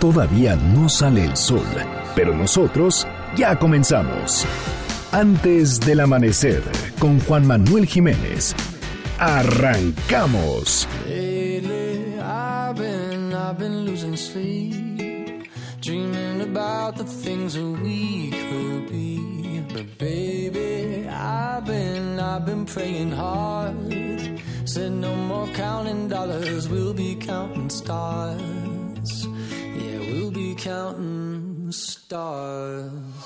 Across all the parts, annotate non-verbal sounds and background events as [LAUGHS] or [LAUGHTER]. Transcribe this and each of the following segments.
Todavía no sale el sol, pero nosotros ya comenzamos. Antes del amanecer, con Juan Manuel Jiménez. Arrancamos. Lately, I've been, I've been losing sleep, dreaming about the things that we could be. But baby, I've been, I've been praying hard. Said no more counting dollars, we'll be counting stars. Yeah, we'll be counting stars.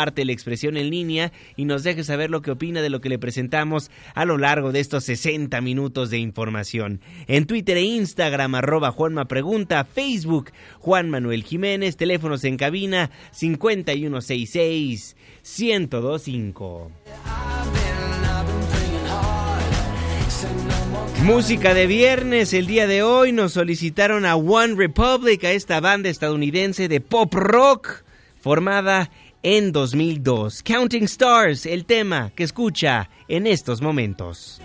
de la expresión en línea y nos deje saber lo que opina de lo que le presentamos a lo largo de estos 60 minutos de información. En Twitter e Instagram, arroba Juanma Pregunta, Facebook, Juan Manuel Jiménez, teléfonos en cabina 5166 1025. Música de viernes, el día de hoy nos solicitaron a One Republic, a esta banda estadounidense de pop rock formada en 2002. Counting Stars, el tema que escucha en estos momentos.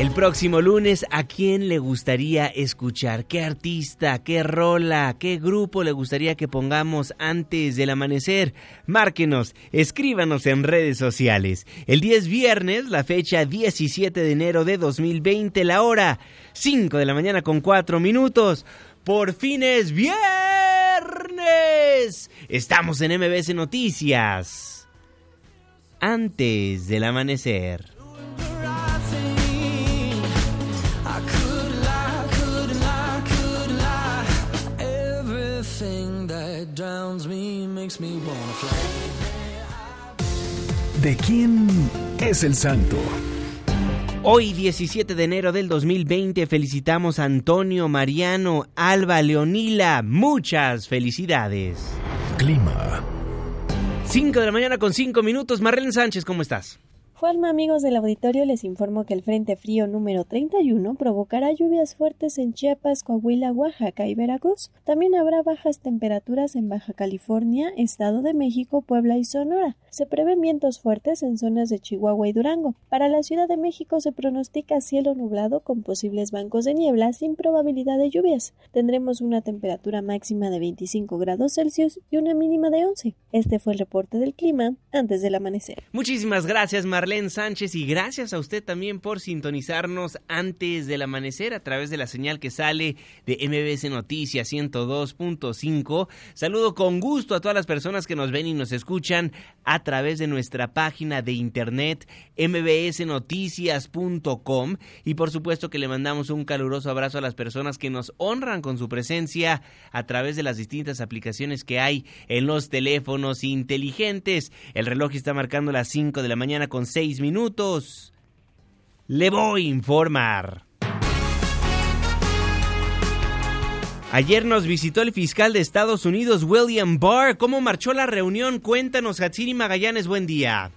El próximo lunes, ¿a quién le gustaría escuchar? ¿Qué artista, qué rola, qué grupo le gustaría que pongamos antes del amanecer? Márquenos, escríbanos en redes sociales. El 10 viernes, la fecha 17 de enero de 2020, la hora 5 de la mañana con 4 minutos. Por fin es viernes. Estamos en MBS Noticias. Antes del amanecer. I could lie, could lie, could lie. Everything that drowns me makes me wanna fly. ¿De quién es el santo? Hoy 17 de enero del 2020 felicitamos a Antonio, Mariano, Alba, Leonila. Muchas felicidades. Clima. 5 de la mañana con 5 minutos. Marlene Sánchez, ¿cómo estás? Juanma, amigos del auditorio, les informo que el Frente Frío número 31 provocará lluvias fuertes en Chiapas, Coahuila, Oaxaca y Veracruz. También habrá bajas temperaturas en Baja California, Estado de México, Puebla y Sonora. Se prevén vientos fuertes en zonas de Chihuahua y Durango. Para la Ciudad de México se pronostica cielo nublado con posibles bancos de niebla sin probabilidad de lluvias. Tendremos una temperatura máxima de 25 grados Celsius y una mínima de 11. Este fue el reporte del clima antes del amanecer. Muchísimas gracias Marlene Sánchez y gracias a usted también por sintonizarnos antes del amanecer a través de la señal que sale de MBS Noticias 102.5. Saludo con gusto a todas las personas que nos ven y nos escuchan a través de nuestra página de internet mbsnoticias.com y por supuesto que le mandamos un caluroso abrazo a las personas que nos honran con su presencia a través de las distintas aplicaciones que hay en los teléfonos inteligentes. El reloj está marcando las 5 de la mañana con 6 minutos. Le voy a informar. Ayer nos visitó el fiscal de Estados Unidos, William Barr. ¿Cómo marchó la reunión? Cuéntanos, Hatsiri Magallanes, buen día.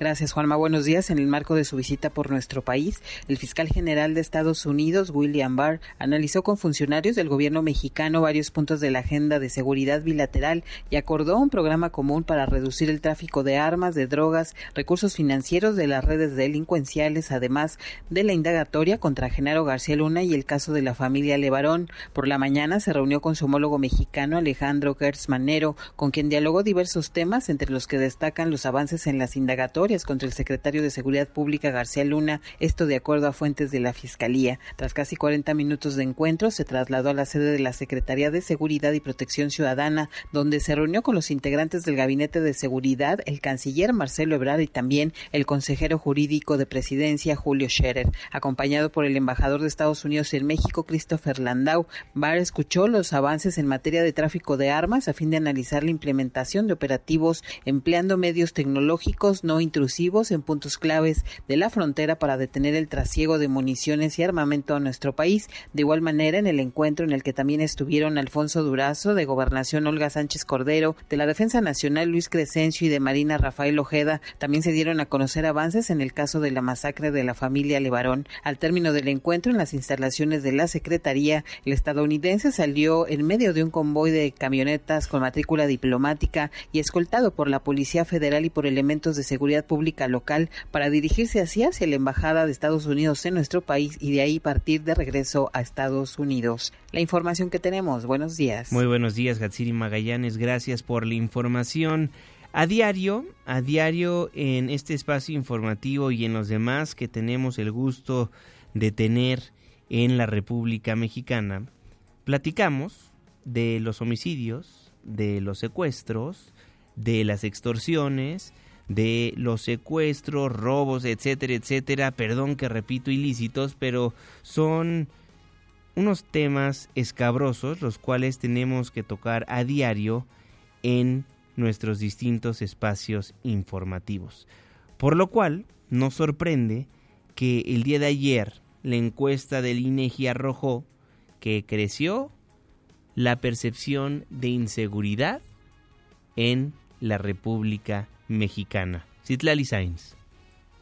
Gracias, Juanma. Buenos días. En el marco de su visita por nuestro país, el fiscal general de Estados Unidos, William Barr, analizó con funcionarios del gobierno mexicano varios puntos de la agenda de seguridad bilateral y acordó un programa común para reducir el tráfico de armas, de drogas, recursos financieros de las redes delincuenciales, además de la indagatoria contra Genaro García Luna y el caso de la familia Levarón. Por la mañana se reunió con su homólogo mexicano, Alejandro Gertz Manero, con quien dialogó diversos temas, entre los que destacan los avances en las indagatorias contra el secretario de Seguridad Pública García Luna, esto de acuerdo a fuentes de la Fiscalía. Tras casi 40 minutos de encuentro, se trasladó a la sede de la Secretaría de Seguridad y Protección Ciudadana, donde se reunió con los integrantes del Gabinete de Seguridad, el canciller Marcelo Ebrard y también el consejero jurídico de Presidencia, Julio Scherer, acompañado por el embajador de Estados Unidos en México, Christopher Landau. Barr escuchó los avances en materia de tráfico de armas a fin de analizar la implementación de operativos empleando medios tecnológicos no intrusivos en puntos claves de la frontera para detener el trasiego de municiones y armamento a nuestro país. De igual manera, en el encuentro en el que también estuvieron Alfonso Durazo, de Gobernación Olga Sánchez Cordero, de la Defensa Nacional Luis Crescencio y de Marina Rafael Ojeda, también se dieron a conocer avances en el caso de la masacre de la familia Levarón. Al término del encuentro en las instalaciones de la Secretaría, el estadounidense salió en medio de un convoy de camionetas con matrícula diplomática y escoltado por la Policía Federal y por elementos de seguridad pública local para dirigirse hacia, hacia la Embajada de Estados Unidos en nuestro país y de ahí partir de regreso a Estados Unidos. La información que tenemos. Buenos días. Muy buenos días, Gatsiri Magallanes. Gracias por la información. A diario, a diario en este espacio informativo y en los demás que tenemos el gusto de tener en la República Mexicana, platicamos de los homicidios, de los secuestros, de las extorsiones, de los secuestros, robos, etcétera, etcétera, perdón que repito ilícitos, pero son unos temas escabrosos los cuales tenemos que tocar a diario en nuestros distintos espacios informativos. Por lo cual, nos sorprende que el día de ayer la encuesta del INEGI arrojó que creció la percepción de inseguridad en la República Mexicana. Citlali Sainz.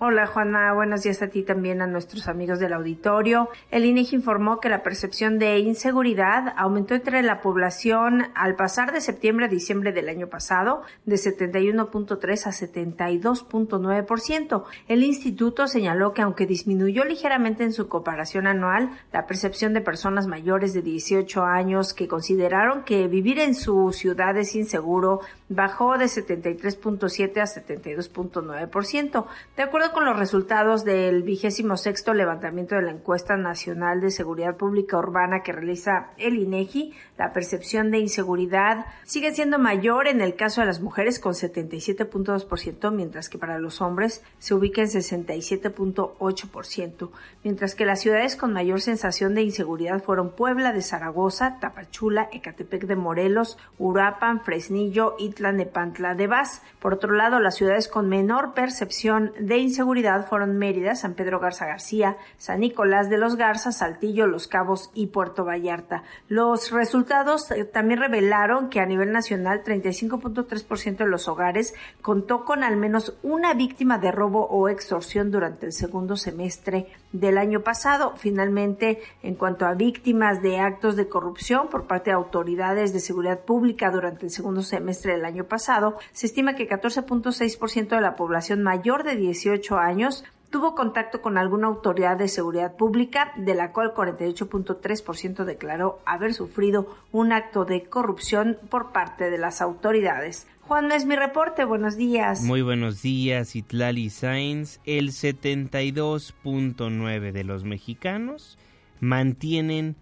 Hola Juana, buenos días a ti también a nuestros amigos del auditorio. El INEGI informó que la percepción de inseguridad aumentó entre la población al pasar de septiembre a diciembre del año pasado de 71.3 a 72.9%. El instituto señaló que aunque disminuyó ligeramente en su comparación anual, la percepción de personas mayores de 18 años que consideraron que vivir en su ciudad es inseguro bajó de 73.7 a 72.9%. De acuerdo con los resultados del vigésimo sexto levantamiento de la encuesta nacional de seguridad pública urbana que realiza el INEGI, la percepción de inseguridad sigue siendo mayor en el caso de las mujeres con 77.2%, mientras que para los hombres se ubica en 67.8%, mientras que las ciudades con mayor sensación de inseguridad fueron Puebla de Zaragoza, Tapachula, Ecatepec de Morelos, Uruapan, Fresnillo, Itla, Nepantla de Vaz. Por otro lado, las ciudades con menor percepción de inseguridad seguridad fueron Mérida, San Pedro Garza García, San Nicolás de los Garza, Saltillo, Los Cabos y Puerto Vallarta. Los resultados eh, también revelaron que a nivel nacional 35.3% de los hogares contó con al menos una víctima de robo o extorsión durante el segundo semestre del año pasado. Finalmente, en cuanto a víctimas de actos de corrupción por parte de autoridades de seguridad pública durante el segundo semestre del año pasado, se estima que 14.6% de la población mayor de 18 años tuvo contacto con alguna autoridad de seguridad pública, de la cual 48.3% declaró haber sufrido un acto de corrupción por parte de las autoridades. Juan, es mi reporte. Buenos días. Muy buenos días, Itlali Sainz. El 72.9 de los mexicanos mantienen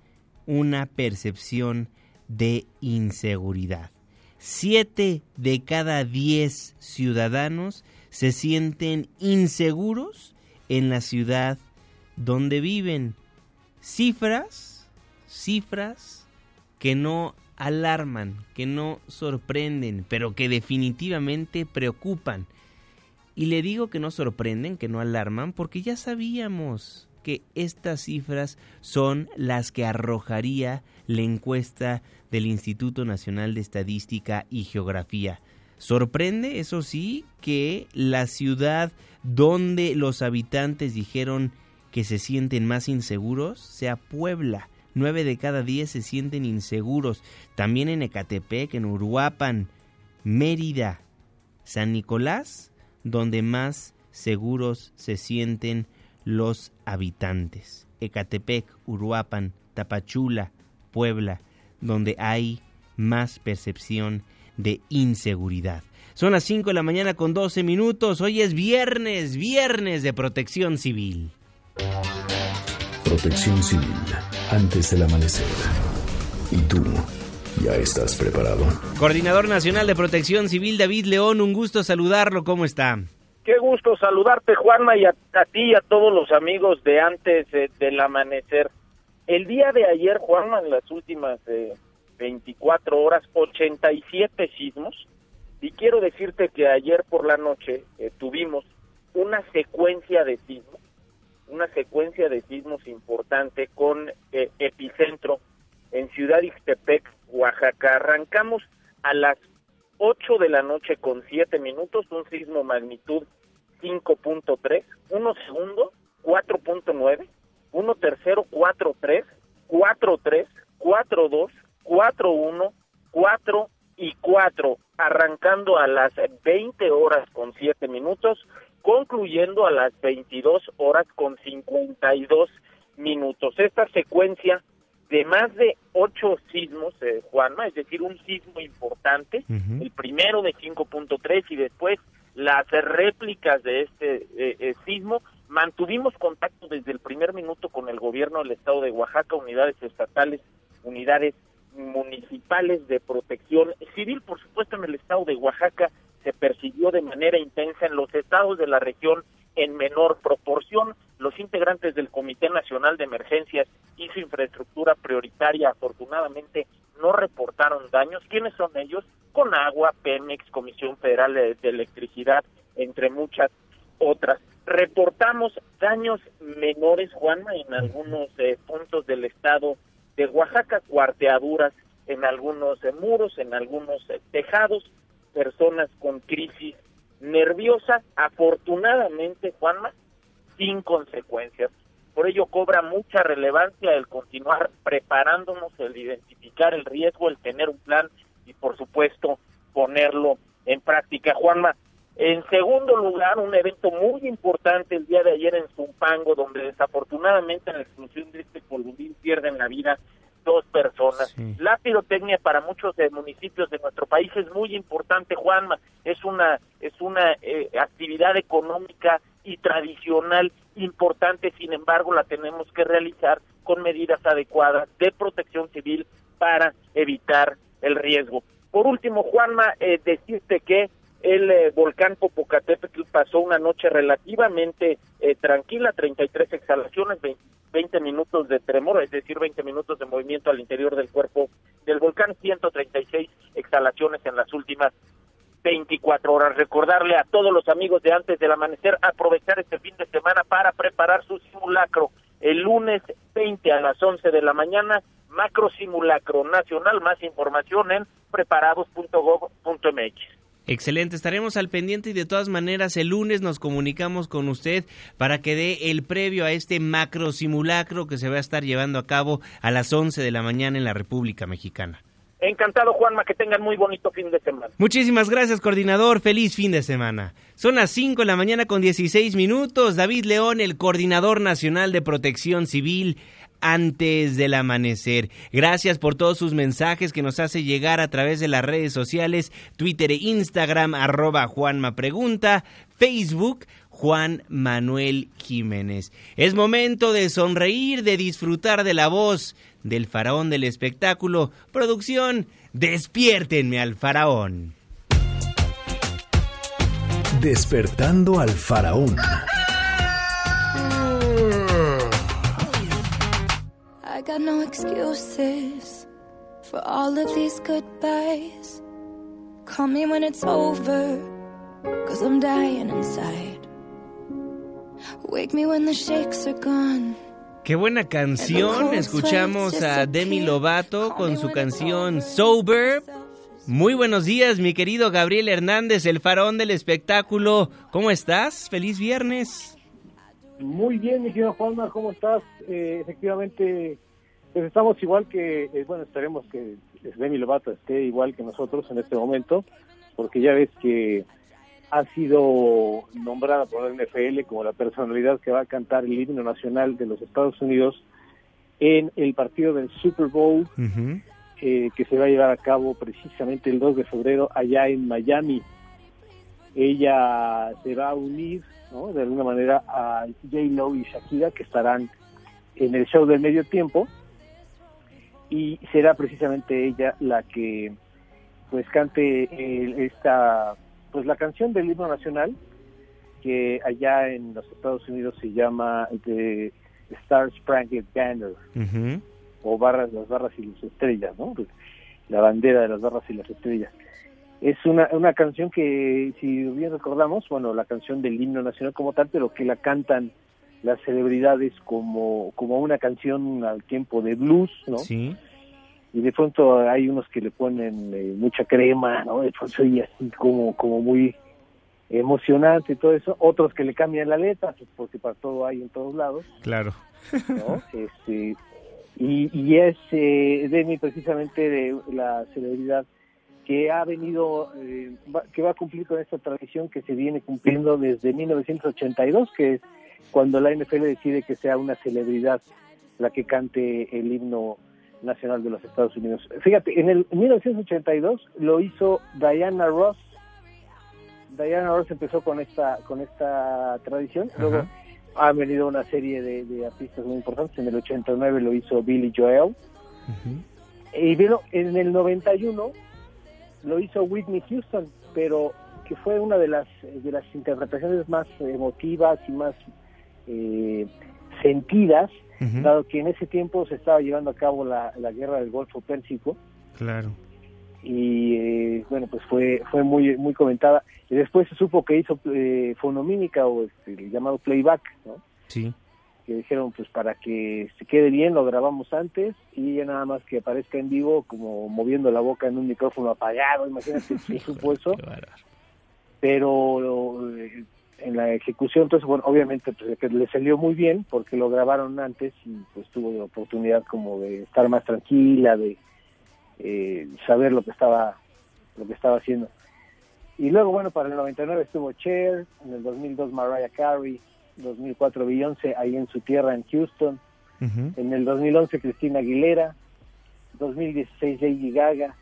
una percepción de inseguridad. Siete de cada diez ciudadanos se sienten inseguros en la ciudad donde viven. Cifras, cifras que no alarman, que no sorprenden, pero que definitivamente preocupan. Y le digo que no sorprenden, que no alarman, porque ya sabíamos que estas cifras son las que arrojaría la encuesta del Instituto Nacional de Estadística y Geografía. Sorprende, eso sí, que la ciudad donde los habitantes dijeron que se sienten más inseguros sea Puebla. Nueve de cada diez se sienten inseguros. También en Ecatepec, en Uruapan, Mérida, San Nicolás, donde más seguros se sienten los habitantes. Ecatepec, Uruapan, Tapachula, Puebla, donde hay más percepción de inseguridad. Son las 5 de la mañana con 12 minutos. Hoy es viernes, viernes de protección civil. Protección civil, antes del amanecer. ¿Y tú? ¿Ya estás preparado? Coordinador Nacional de Protección Civil, David León, un gusto saludarlo. ¿Cómo está? Qué gusto saludarte, Juanma, y a, ti y a todos los amigos de antes del amanecer. El día de ayer, Juanma, en las últimas 24 eh, horas, 87 sismos. Y quiero decirte que ayer por la noche eh, tuvimos una secuencia de sismos, una secuencia de sismos importante con eh, epicentro en Ciudad Ixtepec, Oaxaca. Arrancamos a las 8 de la noche con 7 minutos, un sismo magnitud 5.3, uno segundo 4.9, uno tercero 4.3, 4.3, 4.2, 4.1, 4 y 4, arrancando a las 20 horas con 7 minutos, concluyendo a las 22 horas con 52 minutos. Esta secuencia de más de ocho sismos, eh, Juanma, es decir, un sismo importante, el primero de 5.3 y después las réplicas de este eh, eh, sismo. Mantuvimos contacto desde el primer minuto con el gobierno del estado de Oaxaca, unidades estatales, unidades municipales de protección civil, por supuesto en el estado de Oaxaca se persiguió de manera intensa en los estados de la región en menor proporción. Los integrantes del Comité Nacional de Emergencias y su infraestructura prioritaria afortunadamente no reportaron daños. ¿Quiénes son ellos? Con agua, Pemex, Comisión Federal de, Electricidad, entre muchas otras. Reportamos daños menores, Juanma, en algunos eh, puntos del estado de Oaxaca, cuarteaduras en algunos eh, muros, en algunos eh, tejados, personas con crisis nerviosa, afortunadamente, Juanma, sin consecuencias. Por ello cobra mucha relevancia el continuar preparándonos, el identificar el riesgo, el tener un plan y por supuesto ponerlo en práctica. Juanma, en segundo lugar, un evento muy importante el día de ayer en Zumpango, donde desafortunadamente en la explosión de este columín pierden la vida dos personas. La pirotecnia para muchos de municipios de nuestro país es muy importante, Juanma. Es una es una eh, actividad económica y tradicional importante, sin embargo, la tenemos que realizar con medidas adecuadas de protección civil para evitar el riesgo. Por último, Juanma, eh, decirte que el eh, volcán Popocatépetl pasó una noche relativamente eh, tranquila, 33 exhalaciones, 20, minutos de tremor, es decir, 20 minutos de movimiento al interior del cuerpo del volcán, 136 exhalaciones en las últimas 24 horas. Recordarle a todos los amigos de antes del amanecer aprovechar este fin de semana para preparar su simulacro. El lunes 20 a las 11 de la mañana, macro simulacro nacional. Más información en preparados.gov.mx. Excelente, estaremos al pendiente y de todas maneras el lunes nos comunicamos con usted para que dé el previo a este macro simulacro que se va a estar llevando a cabo a las 11 de la mañana en la República Mexicana. Encantado, Juanma, que tengan muy bonito fin de semana. Muchísimas gracias, coordinador. Feliz fin de semana. Son las 5 de la mañana con 16 minutos. David León, el coordinador nacional de protección civil antes del amanecer. Gracias por todos sus mensajes que nos hace llegar a través de las redes sociales, Twitter e Instagram, arroba Juanma Pregunta, Facebook, Juan Manuel Jiménez. Es momento de sonreír, de disfrutar de la voz del faraón del espectáculo. Producción, despiértenme al faraón. Despertando al faraón. I got no excuses for all of these goodbyes. Call me when it's over, cause I'm dying inside. Wake me when the shakes are gone. Qué buena canción. Escuchamos a Demi Lovato con su canción Sober. Muy buenos días, mi querido Gabriel Hernández, el faraón del espectáculo. ¿Cómo estás? Feliz viernes. Muy bien, mi querido Juanma, ¿cómo estás? Eh, efectivamente, pues estamos igual que, eh, bueno, esperemos que Demi Lovato esté igual que nosotros en este momento, porque ya ves que ha sido nombrada por el NFL como la personalidad que va a cantar el himno nacional de los Estados Unidos en el partido del Super Bowl, eh, que se va a llevar a cabo precisamente el 2 de febrero allá en Miami. Ella se va a unir, ¿no? De alguna manera a J-Lo y Shakira, que estarán en el show del medio tiempo, y será precisamente ella la que pues cante eh, esta pues la canción del himno nacional que allá en los Estados Unidos se llama The Star Spangled Banner o barras las barras y las estrellas no la bandera de las barras y las estrellas. Es una, una canción que si bien recordamos bueno la canción del himno nacional como tal pero que la cantan las celebridades como como una canción al tiempo de blues no Sí. y de pronto hay unos que le ponen eh, mucha crema, ¿no? De pronto y así como, como muy emocionante y todo eso, otros que le cambian la letra, pues, porque para todo hay en todos lados, Claro. ¿no? [LAUGHS] este, y, y es eh, Demi precisamente de la celebridad que ha venido, eh, va- que va a cumplir con esta tradición que se viene cumpliendo desde 1982, que es cuando la NFL decide que sea una celebridad la que cante el himno nacional de los Estados Unidos. Fíjate, en el en 1982 lo hizo Diana Ross. Diana Ross empezó con esta con esta tradición. Luego ha venido una serie de, de artistas muy importantes. En el 89 lo hizo Billy Joel. Y bueno, en el 91 lo hizo Whitney Houston, pero que fue una de las de las interpretaciones más emotivas y más eh, sentidas, dado que en ese tiempo se estaba llevando a cabo la, la guerra del Golfo Pérsico Claro. y eh, bueno pues fue fue muy muy comentada y después se supo que hizo eh, fonomímica o este, el llamado playback, ¿no? Sí. que dijeron pues para que se quede bien lo grabamos antes y ya nada más que aparezca en vivo como moviendo la boca en un micrófono apagado, imagínate [LAUGHS] si supo eso, pero eh, en la ejecución entonces bueno obviamente pues le salió muy bien porque lo grabaron antes y pues tuvo la oportunidad como de estar más tranquila, de eh, saber lo que estaba lo que estaba haciendo. Y luego bueno para el 99 estuvo Cher, en el 2002 Mariah Carey, 2004 Beyoncé ahí en su tierra en Houston, Ujú. en el 2011 Cristina Aguilera, 2016 Lady Gaga,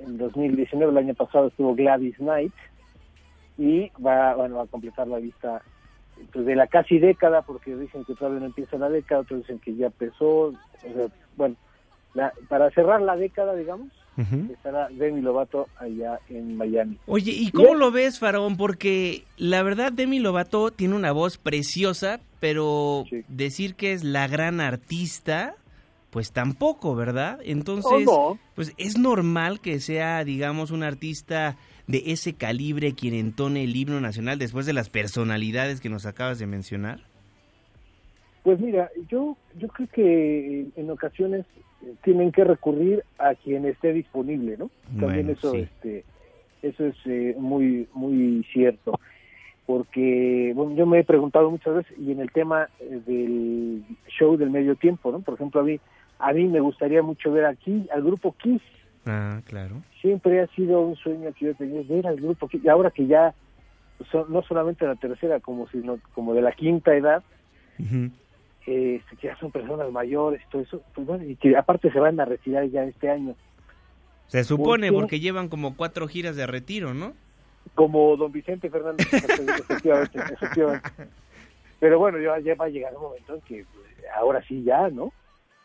en 2019 el año pasado estuvo Gladys Knight y va bueno va a completar la lista pues, de la casi década porque dicen que todavía no empieza la década, otros dicen que ya empezó, o sea, bueno, la- para cerrar la década digamos Ujú. estará Demi Lovato allá en Miami. Oye, ¿y cómo lo ves, Faraón? Porque la verdad, Demi Lovato tiene una voz preciosa, pero Sí. decir que es la gran artista, pues tampoco, ¿verdad? Entonces, Oh, no. pues es normal que sea, digamos, un artista de ese calibre quien entone el himno nacional después de las personalidades que nos acabas de mencionar. Pues mira, yo yo creo que en ocasiones eh, tienen que recurrir a quien esté disponible, ¿no? También Bueno, eso sí. este eso es eh, muy muy cierto. Porque bueno, yo me he preguntado muchas veces y en el tema eh, del show del medio tiempo, ¿no? Por ejemplo, a mí a mí me gustaría mucho ver aquí al grupo Kiss. Ah, claro. Siempre ha sido un sueño que yo tenía ver al grupo y ahora que ya son no solamente la tercera como sino como de la quinta edad, Ujú. eh, que ya son personas mayores todo eso, pues bueno, y que aparte se van a retirar ya este año, Se supone qué? porque llevan como cuatro giras de retiro, ¿no? como don Vicente Fernández, efectivamente, efectivamente. [LAUGHS] Pero bueno, ya, ya va a llegar un momento en que pues, ahora sí ya, ¿no?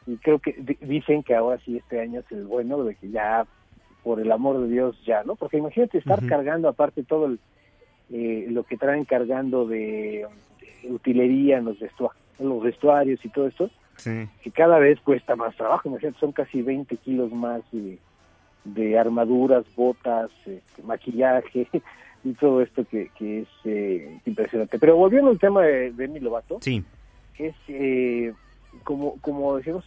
Y creo que di- dicen que ahora sí este año es el bueno, de que ya, por el amor de Dios, ya, ¿no? Porque imagínate estar cargando aparte todo el, eh, lo que traen cargando de, de utilería en los, vestuarios y todo esto, Sí. que cada vez cuesta más trabajo, imagínate, son casi 20 kilos más de, de armaduras, botas, este, maquillaje [LAUGHS] y todo esto que, que es eh, impresionante. Pero volviendo al tema de Demi Lovato, Sí. es eh, como, como decimos,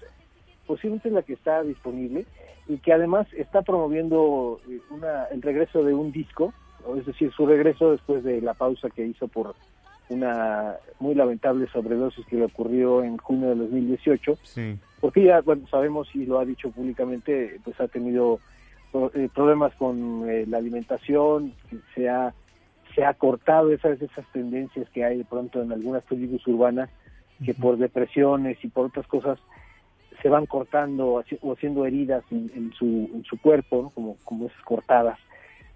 posiblemente es la que está disponible y que además está promoviendo eh, una, el regreso de un disco, es decir, su regreso después de la pausa que hizo por una muy lamentable sobredosis que le ocurrió en junio de 2018 Sí. porque ya bueno, sabemos y lo ha dicho públicamente, pues ha tenido eh, problemas con eh, la alimentación, se ha se ha cortado esas esas tendencias que hay de pronto en algunas tribus urbanas que por depresiones y por otras cosas se van cortando o haciendo heridas en, su, en su cuerpo, como, como esas cortadas.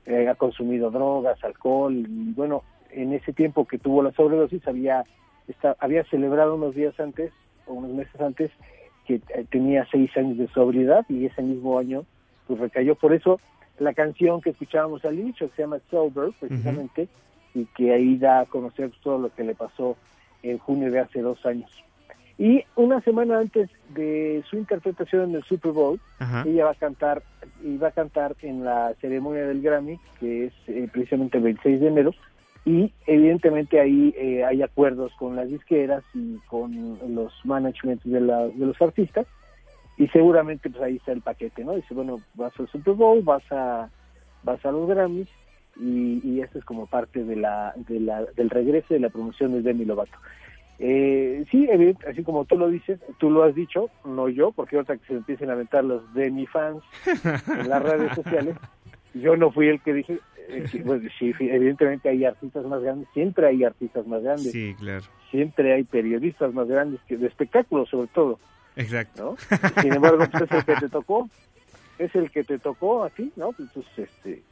Eh, ha consumido drogas, alcohol, y bueno, en ese tiempo que tuvo la sobredosis había, había celebrado unos días antes, o unos meses antes, que eh, tenía seis años de sobriedad y ese mismo año pues recayó. Por eso la canción que escuchábamos al inicio, que se llama Sober, precisamente, y que ahí da a conocer todo lo que le pasó en junio de hace dos años. Y una semana antes de su interpretación en el Super Bowl, ella va a cantar y va a cantar en la ceremonia del Grammy, que es eh, precisamente el 26 de enero, y evidentemente ahí eh, hay acuerdos con las disqueras y con los managements de, de los artistas, y seguramente pues ahí está el paquete, ¿no? Dice, bueno, vas al Super Bowl, vas a, vas a los Grammys, y, y esto es como parte de la, de la, del regreso de la promoción de Demi Lovato. Eh, sí, así como tú lo dices, tú lo has dicho, no yo, porque ahorita que se empiecen a aventar los Demi fans en las redes sociales, yo no fui el que dije, eh, pues, sí, evidentemente hay artistas más grandes, siempre hay artistas más grandes, sí, claro. siempre hay periodistas más grandes que de espectáculos sobre todo. Exacto. Sin embargo, pues es el que te tocó, es el que te tocó a ti, ¿no? Pues, entonces, este,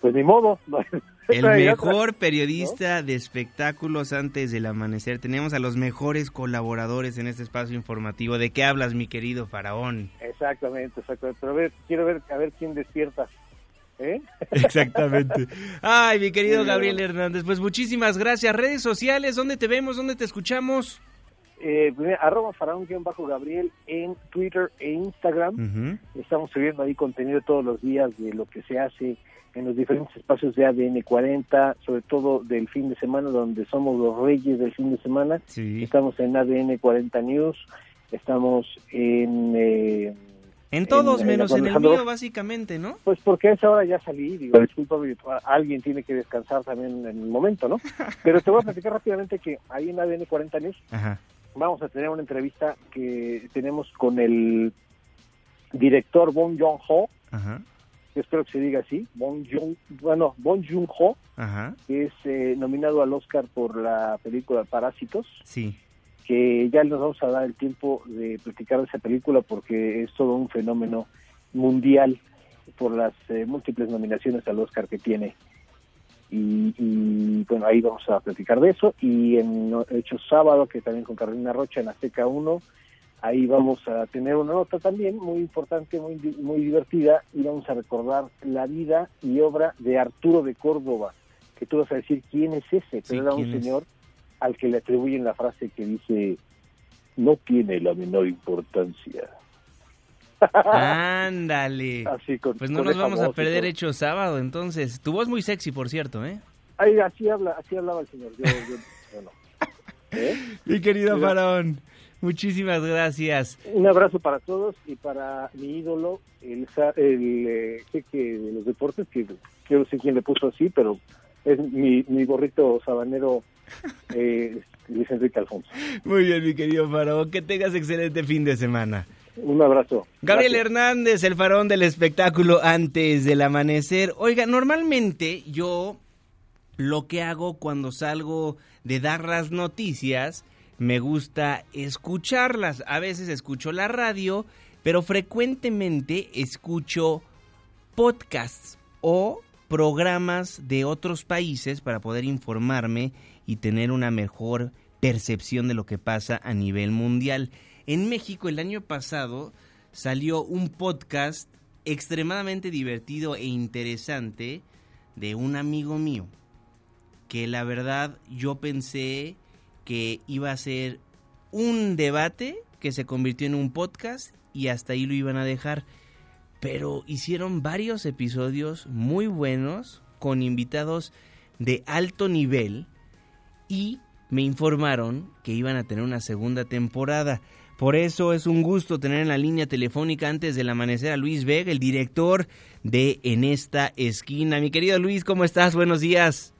pues ni modo. [LAUGHS] El mejor periodista de espectáculos antes del amanecer. Tenemos a los mejores colaboradores en este espacio informativo. ¿De qué hablas, mi querido faraón? Exactamente, exactamente. Pero a ver, quiero ver a ver quién despierta. ¿Eh? [LAUGHS] Exactamente. Ay, mi querido Gabriel Hernández, pues muchísimas gracias. Redes sociales, ¿dónde te vemos? ¿Dónde te escuchamos? Eh, arroba faraón-gabriel en Twitter e Instagram. Estamos subiendo ahí contenido todos los días de lo que se hace en los diferentes espacios de ADN 40, sobre todo del fin de semana, donde somos los reyes del fin de semana. Estamos en ADN 40 News, estamos en... Eh, en todos, menos en, el mío, básicamente, ¿no? Pues porque a esa hora ya salí, digo, disculpa, alguien tiene que descansar también en el momento, ¿no? [LAUGHS] Pero te voy a platicar rápidamente que ahí en ADN 40 News vamos a tener una entrevista que tenemos con el director Bon Joon-ho, espero que se diga así, Bon Joon, bueno, Bon Joon-ho, que es eh, nominado al Oscar por la película Parásitos. Sí. Que ya nos vamos a dar el tiempo de platicar de esa película porque es todo un fenómeno mundial por las eh, múltiples nominaciones al Oscar que tiene. Y, bueno, ahí vamos a platicar de eso. Y en Hecho Sábado, que también con Carolina Rocha en Azteca 1, Ahí vamos a tener una nota también muy importante, muy, muy divertida, y vamos a recordar la vida y obra de Arturo de Córdoba, que tú vas a decir quién es ese, pero era un señor al que le atribuyen la frase que dice, no tiene la menor importancia. Ándale. [LAUGHS] Así pues no nos vamos a perder hecho sábado, entonces. Tu voz muy sexy, por cierto, ¿eh? Ay, así, habla, así hablaba el señor. [LAUGHS] ¿Eh? Mi querido Faraón. Muchísimas gracias. Un abrazo para todos y para mi ídolo, el, el eh, jeque de los deportes, que quiero sé quién le puso así, pero es mi, mi gorrito sabanero [LAUGHS] eh, Luis Enrique Alfonso. Muy bien, mi querido Faraón, que tengas excelente fin de semana. Un abrazo. Gabriel Hernández, el farón del espectáculo antes del amanecer. Oiga, normalmente yo lo que hago cuando salgo de dar las noticias me gusta escucharlas. A veces escucho la radio, pero frecuentemente escucho podcasts o programas de otros países para poder informarme y tener una mejor percepción de lo que pasa a nivel mundial. En México el año pasado salió un podcast extremadamente divertido e interesante de un amigo mío que la verdad yo pensé que iba a ser un debate que se convirtió en un podcast y hasta ahí lo iban a dejar. Pero hicieron varios episodios muy buenos con invitados de alto nivel y me informaron que iban a tener una segunda temporada. Por eso es un gusto tener en la línea telefónica antes del amanecer a Luis Vega, el director de En esta esquina. Mi querido Luis, ¿cómo estás? Buenos días.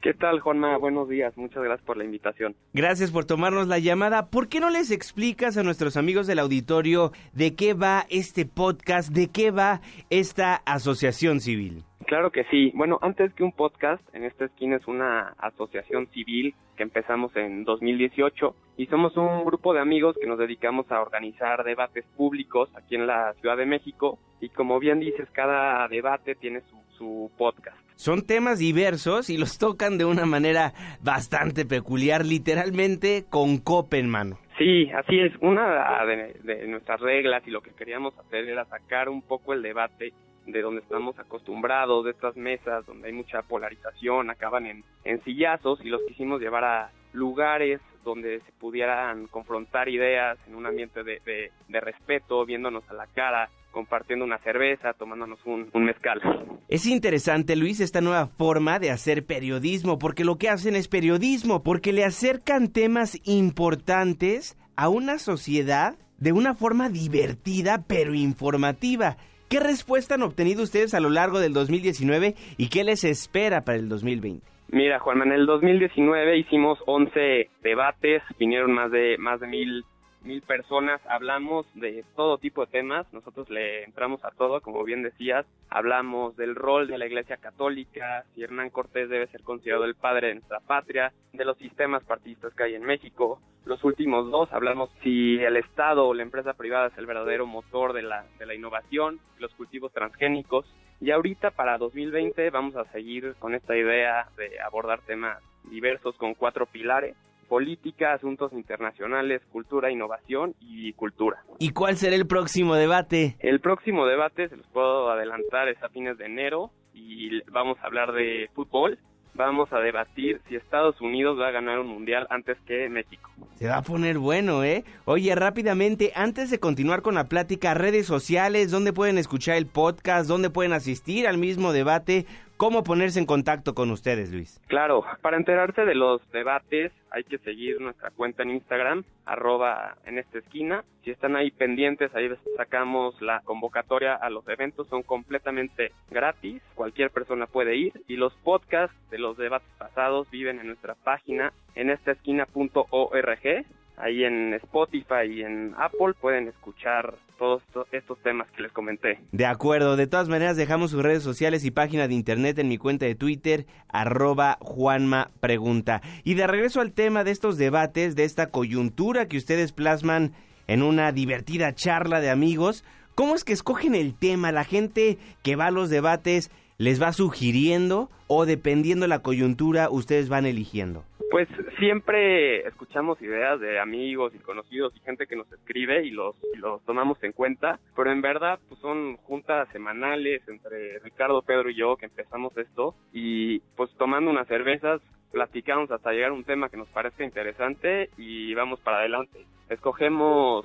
¿Qué tal, Juanma? Buenos días. Muchas gracias por la invitación. Gracias por tomarnos la llamada. ¿Por qué no les explicas a nuestros amigos del auditorio de qué va este podcast, de qué va esta asociación civil? Claro que sí. Bueno, antes que un podcast, en esta esquina es una asociación civil que empezamos en 2018 y somos un grupo de amigos que nos dedicamos a organizar debates públicos aquí en la Ciudad de México y como bien dices, cada debate tiene su, su podcast. Son temas diversos y los tocan de una manera bastante peculiar, literalmente con copa en mano. Sí, así es. Una de, de, nuestras reglas y lo que queríamos hacer era sacar un poco el debate de donde estamos acostumbrados, de estas mesas donde hay mucha polarización, acaban en, en sillazos y los quisimos llevar a lugares donde se pudieran confrontar ideas en un ambiente de, de, de respeto, viéndonos a la cara, compartiendo una cerveza, tomándonos un, un, mezcal. Es interesante, Luis, esta nueva forma de hacer periodismo, porque lo que hacen es periodismo, porque le acercan temas importantes a una sociedad de una forma divertida pero informativa. ¿Qué respuesta han obtenido ustedes a lo largo del 2019 y qué les espera para el 2020? Mira, Juan, en el 2019 hicimos 11 debates, vinieron más de más de mil mil personas, hablamos de todo tipo de temas, nosotros le entramos a todo, como bien decías, hablamos del rol de la Iglesia Católica, si Hernán Cortés debe ser considerado el padre de nuestra patria, de los sistemas partidistas que hay en México, los últimos dos hablamos si el Estado o la empresa privada es el verdadero motor de la, de la innovación, los cultivos transgénicos, y ahorita para 2020 vamos a seguir con esta idea de abordar temas diversos con cuatro pilares política, asuntos internacionales, cultura, innovación y cultura. ¿Y cuál será el próximo debate? El próximo debate, se los puedo adelantar, es a fines de enero y vamos a hablar de fútbol. Vamos a debatir si Estados Unidos va a ganar un mundial antes que México. Se va a poner bueno, ¿eh? Oye, rápidamente, antes de continuar con la plática, redes sociales, ¿dónde pueden escuchar el podcast? ¿Dónde pueden asistir al mismo debate? ¿Cómo ponerse en contacto con ustedes, Luis? Claro, para enterarse de los debates hay que seguir nuestra cuenta en Instagram, arroba en esta esquina. Si están ahí pendientes, ahí sacamos la convocatoria a los eventos, son completamente gratis, cualquier persona puede ir y los podcasts de los debates pasados viven en nuestra página en esta esquina.org ahí en Spotify y en Apple pueden escuchar todos estos temas que les comenté. De acuerdo, de todas maneras dejamos sus redes sociales y página de internet en mi cuenta de Twitter, arroba Juanma Pregunta. Y de regreso al tema de estos debates, de esta coyuntura que ustedes plasman en una divertida charla de amigos, ¿cómo es que escogen el tema? La gente que va a los debates les va sugiriendo o dependiendo de la coyuntura ustedes van eligiendo? Pues siempre escuchamos ideas de amigos y conocidos y gente que nos escribe y los, y los tomamos en cuenta, pero en verdad pues son juntas semanales entre Ricardo, Pedro y yo que empezamos esto y pues tomando unas cervezas platicamos hasta llegar a un tema que nos parezca interesante y vamos para adelante. Escogemos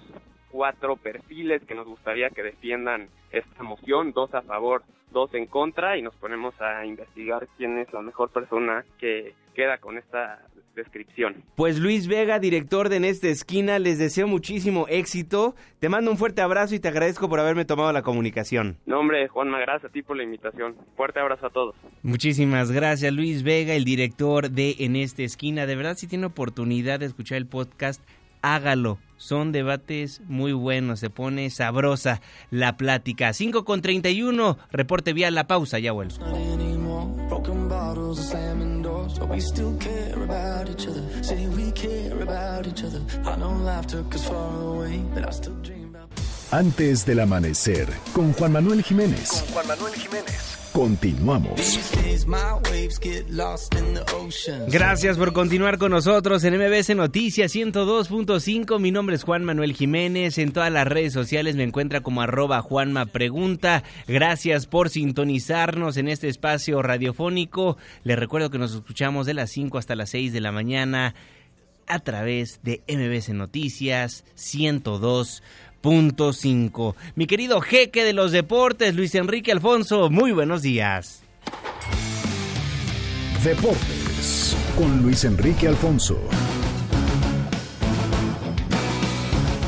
cuatro perfiles que nos gustaría que defiendan esta moción, dos a favor, dos en contra, y nos ponemos a investigar quién es la mejor persona que queda con esta descripción. Pues Luis Vega, director de En esta esquina, les deseo muchísimo éxito. Te mando un fuerte abrazo y te agradezco por haberme tomado la comunicación. No, hombre, Juanma, gracias a ti por la invitación. Fuerte abrazo a todos. Muchísimas gracias, Luis Vega, el director de En esta esquina. De verdad, si tiene oportunidad de escuchar el podcast, hágalo. Son debates muy buenos, se pone sabrosa la plática. 5 con 31, reporte vía la pausa, ya vuelvo. Antes del amanecer, con Juan Manuel Jiménez. Con Juan Manuel Jiménez. Continuamos. Gracias por continuar con nosotros en MBS Noticias 102.5. Mi nombre es Juan Manuel Jiménez. En todas las redes sociales me encuentra como arroba Juanma Pregunta. Gracias por sintonizarnos en este espacio radiofónico. Les recuerdo que nos escuchamos de las 5 hasta las 6 de la mañana a través de MBS Noticias 102. Punto 5. Mi querido jeque de los deportes, Luis Enrique Alfonso, muy buenos días. Deportes con Luis Enrique Alfonso.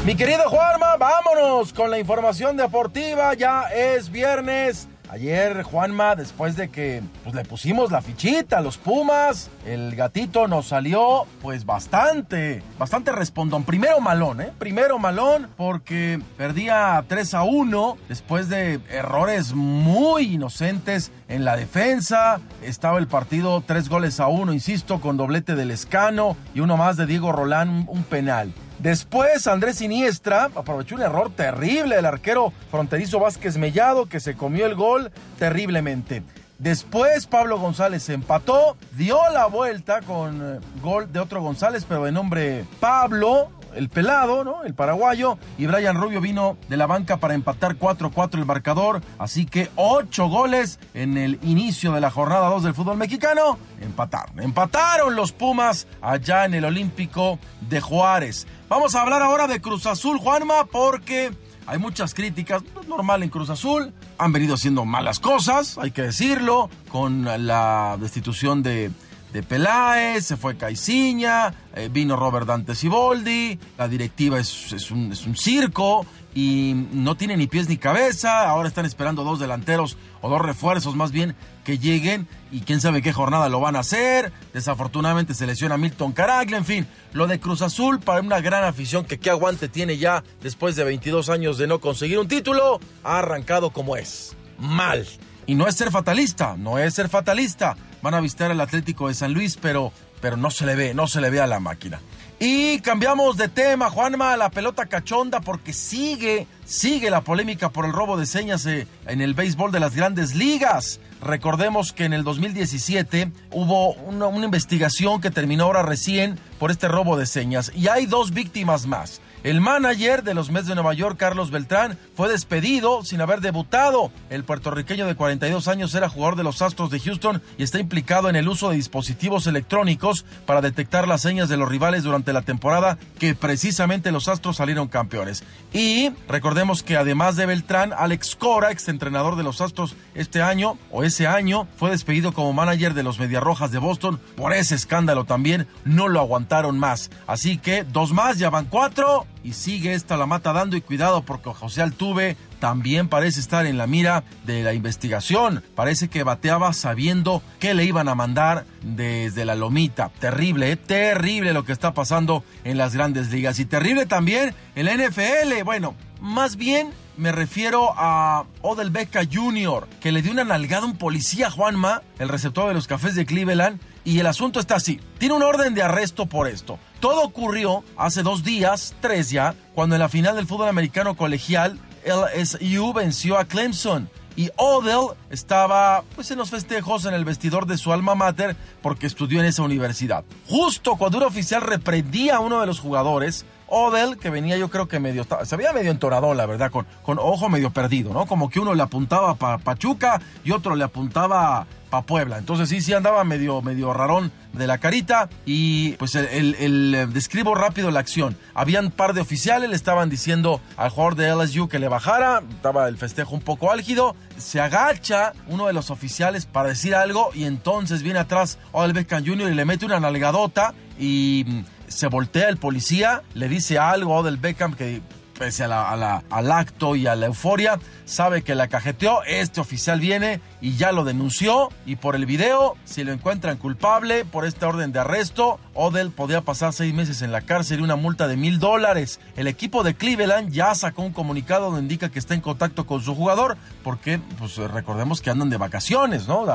Mi querido Juanma, vámonos con la información deportiva. Ya es viernes Ayer, Juanma, después de que pues, le pusimos la fichita a los Pumas, el gatito nos salió pues bastante, bastante respondón. Primero malón, ¿eh? Primero malón porque perdía 3 a 1 después de errores muy inocentes en la defensa. Estaba el partido 3 goles a 1, insisto, con doblete del Escano y uno más de Diego Rolán, un penal. Después Andrés Siniestra aprovechó un error terrible del arquero fronterizo Vázquez Mellado que se comió el gol terriblemente. Después Pablo González empató, dio la vuelta con eh, gol de otro González, pero de nombre Pablo, el pelado, ¿no? El paraguayo. Y Brian Rubio vino de la banca para empatar 4-4 el marcador. Así que 8 goles en el inicio de la jornada 2 del fútbol mexicano. Empataron. Empataron los Pumas allá en el Olímpico de Juárez. Vamos a hablar ahora de Cruz Azul, Juanma, porque hay muchas críticas, normal en Cruz Azul, han venido haciendo malas cosas, hay que decirlo, con la destitución de, de Peláez, se fue Caiciña, eh, vino Robert Dante Siboldi, la directiva es, un, circo y no tiene ni pies ni cabeza, ahora están esperando dos delanteros o dos refuerzos más bien que lleguen y quién sabe qué jornada lo van a hacer, desafortunadamente se lesiona Milton Caraglia, en fin, lo de Cruz Azul para una gran afición que qué aguante tiene ya después de 22 años de no conseguir un título, ha arrancado como es, mal. Y no es ser fatalista, no es ser fatalista, van a visitar al Atlético de San Luis, pero, pero no se le ve, no se le ve a la máquina. Y cambiamos de tema, Juanma, la pelota cachonda, porque sigue, sigue la polémica por el robo de señas en el béisbol de las grandes ligas. Recordemos que en el 2017 hubo una, una investigación que terminó ahora recién por este robo de señas y hay dos víctimas más. El manager de los Mets de Nueva York, Carlos Beltrán, fue despedido sin haber debutado. El puertorriqueño de 42 años era jugador de los Astros de Houston y está implicado en el uso de dispositivos electrónicos para detectar las señas de los rivales durante la temporada que precisamente los Astros salieron campeones. Y recordemos que además de Beltrán, Alex Cora, exentrenador de los Astros este año o ese año, fue despedido como manager de los Mediarrojas de Boston por ese escándalo también. No lo aguantaron más. Así que dos más, ya van cuatro y sigue esta la mata dando y cuidado porque José Altuve también parece estar en la mira de la investigación. Parece que bateaba sabiendo que le iban a mandar desde la lomita. Terrible, ¿eh? terrible lo que está pasando en las grandes ligas y terrible también en la NFL. Bueno, más bien me refiero a Odell Becca Jr., que le dio una nalgada a un policía, Juanma, el receptor de los cafés de Cleveland, y el asunto está así. Tiene un orden de arresto por esto. Todo ocurrió hace dos días, tres ya, cuando en la final del fútbol americano colegial, LSU venció a Clemson. Y Odell estaba pues en los festejos en el vestidor de su alma mater porque estudió en esa universidad. Justo cuando un oficial reprendía a uno de los jugadores, Odell, que venía yo creo que medio, se veía medio entonado, la verdad, con, con ojo medio perdido, ¿no? Como que uno le apuntaba para Pachuca y otro le apuntaba para Puebla. Entonces sí, sí andaba medio, medio rarón de la carita y pues el, el, describo rápido la acción. Habían un par de oficiales, le estaban diciendo al jugador de LSU que le bajara, estaba el festejo un poco álgido, se agacha uno de los oficiales para decir algo y entonces viene atrás Odell Beckham Jr. y le mete una nalgadota y se voltea el policía, le dice algo a Odell Beckham que pese a la, a la, al acto y a la euforia, sabe que la cajeteó, este oficial viene y ya lo denunció y por el video, si lo encuentran culpable por esta orden de arresto, Odell podría pasar seis meses en la cárcel y una multa de mil dólares. El equipo de Cleveland ya sacó un comunicado donde indica que está en contacto con su jugador porque pues recordemos que andan de vacaciones, ¿no?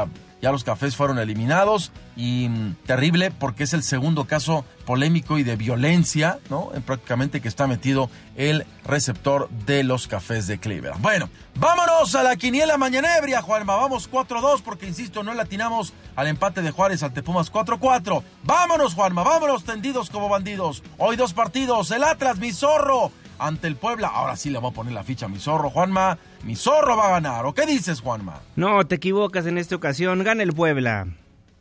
Ya los cafés fueron eliminados y mmm, terrible porque es el segundo caso polémico y de violencia, ¿no? En prácticamente que está metido el receptor de los cafés de Cleveland. Bueno, vámonos a la quiniela mañanebria, Juanma. Vamos 4-2 porque, insisto, no latinamos al empate de Juárez ante Pumas 4-4. Vámonos, Juanma, vámonos tendidos como bandidos. Hoy dos partidos, el Atlas, mi zorro, ante el Puebla. Ahora sí le voy a poner la ficha a mi zorro, Juanma. Mi zorro va a ganar. ¿O qué dices, Juanma? No, te equivocas en esta ocasión. Gana el Puebla.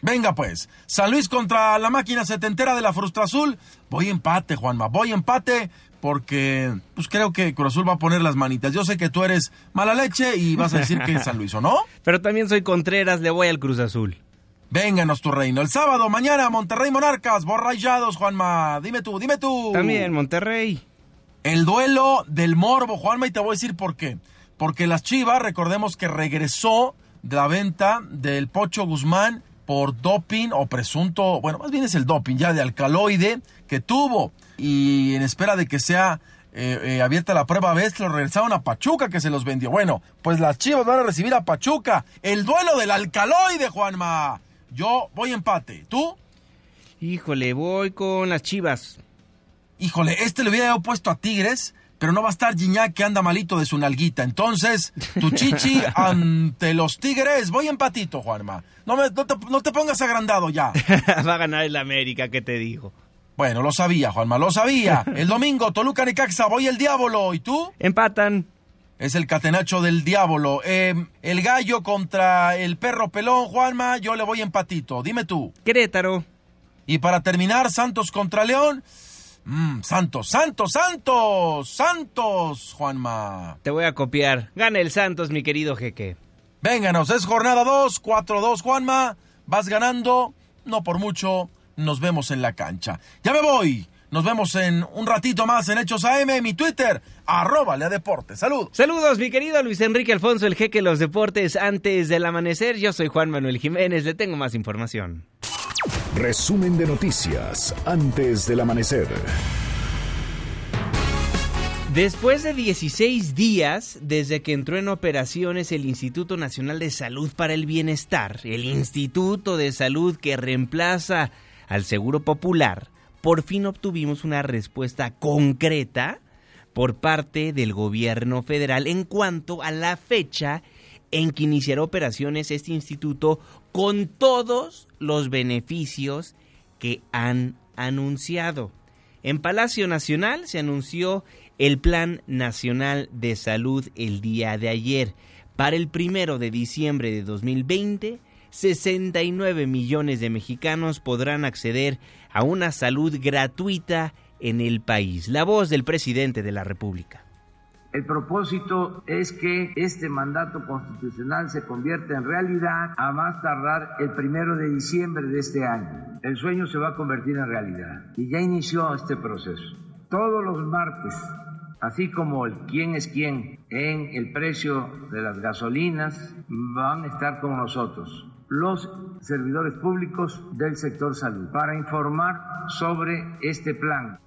Venga pues, San Luis contra la máquina setentera de la Frustra Azul. Voy empate, Juanma, voy empate porque pues creo que Cruz Azul va a poner las manitas. Yo sé que tú eres mala leche y vas a decir que es San Luis, ¿o no? [LAUGHS] Pero también soy Contreras, le voy al Cruz Azul. Vénganos tu reino. El sábado, mañana, Monterrey Monarcas, borrayados, Juanma. Dime tú, dime tú. También, Monterrey. El duelo del morbo, Juanma, y te voy a decir por qué. porque las Chivas, recordemos que regresó de la venta del Pocho Guzmán por doping o presunto, bueno, más bien es el doping ya de alcaloide que tuvo y en espera de que sea eh, eh, abierta la prueba vez lo regresaron a Pachuca que se los vendió. Bueno, pues las Chivas van a recibir a Pachuca. El duelo del alcaloide, Juanma. Yo voy empate. ¿Tú? Híjole, voy con las Chivas. Híjole, este le hubiera puesto a Tigres, pero no va a estar Gignac que anda malito de su nalguita. Entonces, tu chichi [LAUGHS] ante los Tigres. Voy empatito, Juanma. No, me, no, te, no te pongas agrandado ya. [LAUGHS] va a ganar el América, ¿qué te digo? Bueno, lo sabía, Juanma, lo sabía. [LAUGHS] El domingo, Toluca Necaxa, voy el diablo. ¿Y tú? Empatan. Es el catenacho del diablo. Eh, el gallo contra el perro pelón, Juanma, yo le voy empatito. Dime tú. Querétaro. Y para terminar, Santos contra León. Mm, Santos, Santos, Santos, Santos, Juanma. Te voy a copiar. Gana el Santos, mi querido jeque. Vénganos, es jornada 2, 4-2, Juanma. Vas ganando, no por mucho nos vemos en la cancha. Ya me voy. Nos vemos en un ratito más en Hechos AM, mi Twitter, arroba Lea Deportes. Salud. Saludos, mi querido Luis Enrique Alfonso, el jeque de los deportes antes del amanecer. Yo soy Juan Manuel Jiménez, le tengo más información. Resumen de noticias antes del amanecer. Después de 16 días desde que entró en operaciones el Instituto Nacional de Salud para el Bienestar, el Instituto de Salud que reemplaza al Seguro Popular, por fin obtuvimos una respuesta concreta por parte del gobierno federal en cuanto a la fecha en que iniciará operaciones este instituto con todos los beneficios que han anunciado. En Palacio Nacional se anunció el Plan Nacional de Salud el día de ayer. Para el primero de diciembre de 2020 69 millones de mexicanos podrán acceder a una salud gratuita en el país. La voz del presidente de la República. El propósito es que este mandato constitucional se convierta en realidad a más tardar el primero de diciembre de este año. El sueño se va a convertir en realidad y ya inició este proceso. Todos los martes, así como el quién es quién en el precio de las gasolinas, van a estar con nosotros los servidores públicos del sector salud para informar sobre este plan.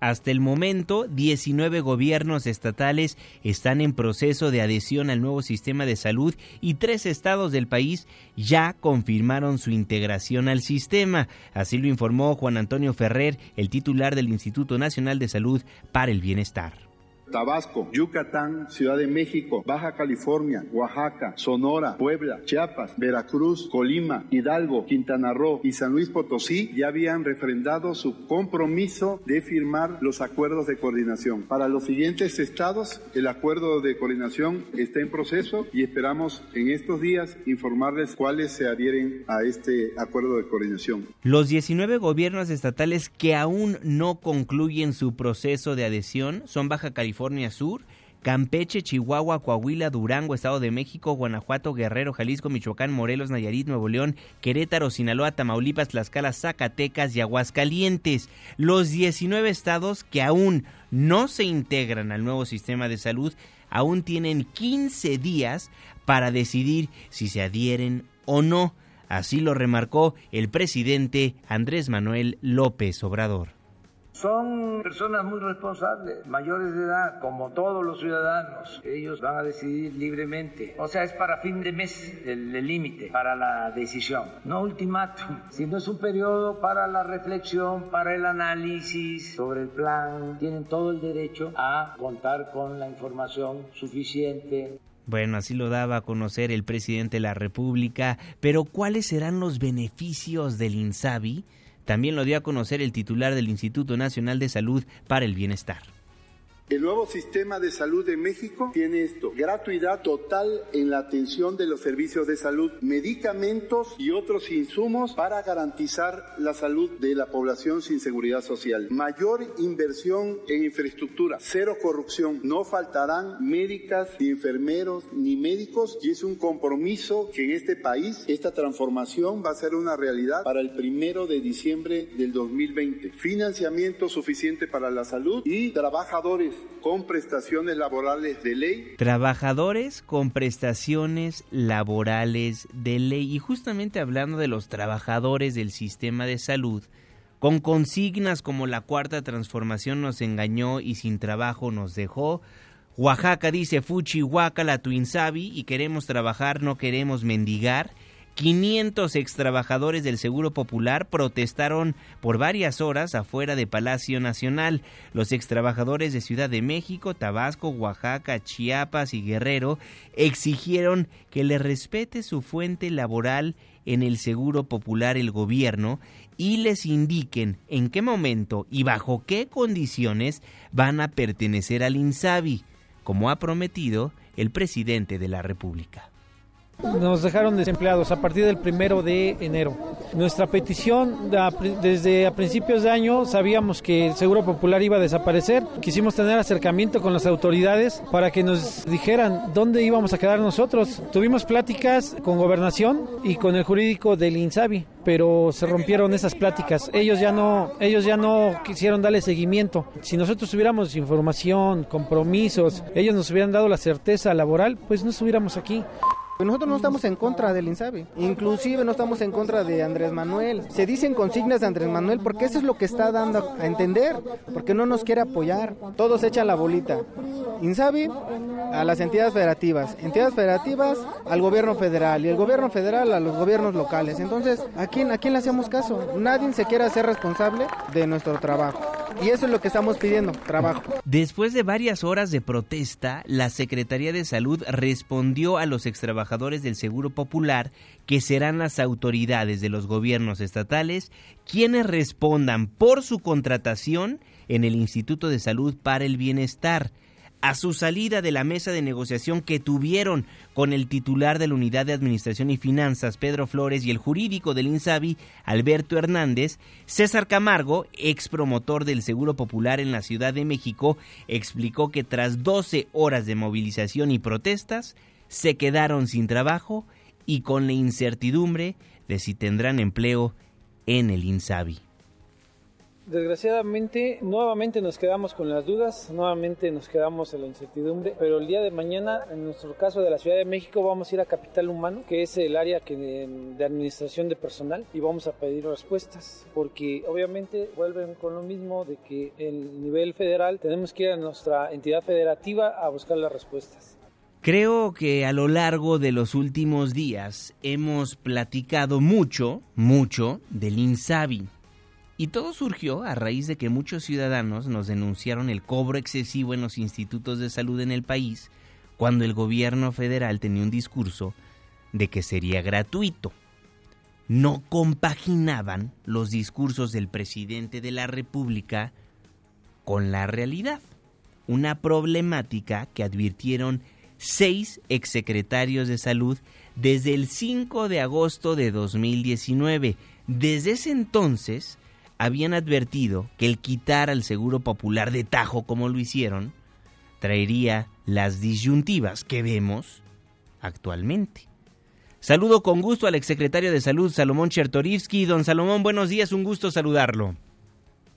Hasta el momento, 19 gobiernos estatales están en proceso de adhesión al nuevo sistema de salud y tres estados del país ya confirmaron su integración al sistema. Así lo informó Juan Antonio Ferrer, el titular del Instituto Nacional de Salud para el Bienestar. Tabasco, Yucatán, Ciudad de México, Baja California, Oaxaca, Sonora, Puebla, Chiapas, Veracruz, Colima, Hidalgo, Quintana Roo y San Luis Potosí ya habían refrendado su compromiso de firmar los acuerdos de coordinación. Para los siguientes estados, el acuerdo de coordinación está en proceso y esperamos en estos días informarles cuáles se adhieren a este acuerdo de coordinación. Los 19 gobiernos estatales que aún no concluyen su proceso de adhesión son Baja California, California Sur, Campeche, Chihuahua, Coahuila, Durango, Estado de México, Guanajuato, Guerrero, Jalisco, Michoacán, Morelos, Nayarit, Nuevo León, Querétaro, Sinaloa, Tamaulipas, Tlaxcala, Zacatecas y Aguascalientes. Los 19 estados que aún no se integran al nuevo sistema de salud aún tienen 15 días para decidir si se adhieren o no. Así lo remarcó el presidente Andrés Manuel López Obrador. Son personas muy responsables, mayores de edad, como todos los ciudadanos. Ellos van a decidir libremente. O sea, es para fin de mes el límite para la decisión. No ultimátum, [LAUGHS] sino es un periodo para la reflexión, para el análisis sobre el plan. Tienen todo el derecho a contar con la información suficiente. Bueno, así lo daba a conocer el presidente de la República, pero ¿cuáles serán los beneficios del INSABI? También lo dio a conocer el titular del Instituto Nacional de Salud para el Bienestar. El nuevo sistema de salud de México tiene esto, gratuidad total en la atención de los servicios de salud, medicamentos y otros insumos para garantizar la salud de la población sin seguridad social. Mayor inversión en infraestructura, cero corrupción, no faltarán médicas, ni enfermeros, ni médicos y es un compromiso que en este país esta transformación va a ser una realidad para el primero de diciembre del 2020. Financiamiento suficiente para la salud y trabajadores con prestaciones laborales de ley. Trabajadores con prestaciones laborales de ley. Y justamente hablando de los trabajadores del sistema de salud, con consignas como la cuarta transformación nos engañó y sin trabajo nos dejó. Oaxaca dice Fuchi Huaca la Tuinsabi y queremos trabajar, no queremos mendigar. 500 extrabajadores del Seguro Popular protestaron por varias horas afuera de Palacio Nacional. Los extrabajadores de Ciudad de México, Tabasco, Oaxaca, Chiapas y Guerrero exigieron que le respete su fuente laboral en el Seguro Popular el gobierno y les indiquen en qué momento y bajo qué condiciones van a pertenecer al INSABI, como ha prometido el presidente de la República. Nos dejaron desempleados a partir del primero de enero. Nuestra petición desde a principios de año sabíamos que el Seguro Popular iba a desaparecer. Quisimos tener acercamiento con las autoridades para que nos dijeran dónde íbamos a quedar nosotros. Tuvimos pláticas con gobernación y con el jurídico del INSABI, pero se rompieron esas pláticas. Ellos ya no, ellos ya no quisieron darle seguimiento. Si nosotros tuviéramos información, compromisos, ellos nos hubieran dado la certeza laboral, pues no estuviéramos aquí. Nosotros no estamos en contra del INSABI, inclusive no estamos en contra de Andrés Manuel. Se dicen consignas de Andrés Manuel porque eso es lo que está dando a entender, porque no nos quiere apoyar. Todos echan la bolita. INSABI a las entidades federativas, entidades federativas al gobierno federal y el gobierno federal a los gobiernos locales. Entonces, ¿a quién, a quién le hacemos caso? Nadie se quiere hacer responsable de nuestro trabajo. Y eso es lo que estamos pidiendo, trabajo. Después de varias horas de protesta, la Secretaría de Salud respondió a los extrabajadores del Seguro Popular que serán las autoridades de los gobiernos estatales quienes respondan por su contratación en el Instituto de Salud para el Bienestar. A su salida de la mesa de negociación que tuvieron con el titular de la Unidad de Administración y Finanzas, Pedro Flores, y el jurídico del INSABI, Alberto Hernández, César Camargo, ex promotor del Seguro Popular en la Ciudad de México, explicó que tras 12 horas de movilización y protestas, se quedaron sin trabajo y con la incertidumbre de si tendrán empleo en el INSABI. Desgraciadamente, nuevamente nos quedamos con las dudas, nuevamente nos quedamos en la incertidumbre, pero el día de mañana, en nuestro caso de la Ciudad de México, vamos a ir a Capital Humano, que es el área que de, administración de personal, y vamos a pedir respuestas, porque obviamente vuelven con lo mismo de que el nivel federal tenemos que ir a nuestra entidad federativa a buscar las respuestas. Creo que a lo largo de los últimos días hemos platicado mucho, mucho del INSABI y todo surgió a raíz de que muchos ciudadanos nos denunciaron el cobro excesivo en los institutos de salud en el país cuando el gobierno federal tenía un discurso de que sería gratuito. No compaginaban los discursos del presidente de la República con la realidad. Una problemática que advirtieron seis exsecretarios de salud desde el 5 de agosto de 2019. Desde ese entonces, habían advertido que el quitar al Seguro Popular de Tajo como lo hicieron traería las disyuntivas que vemos actualmente. Saludo con gusto al exsecretario de Salud, Salomón Chertorivsky. Don Salomón, buenos días, un gusto saludarlo.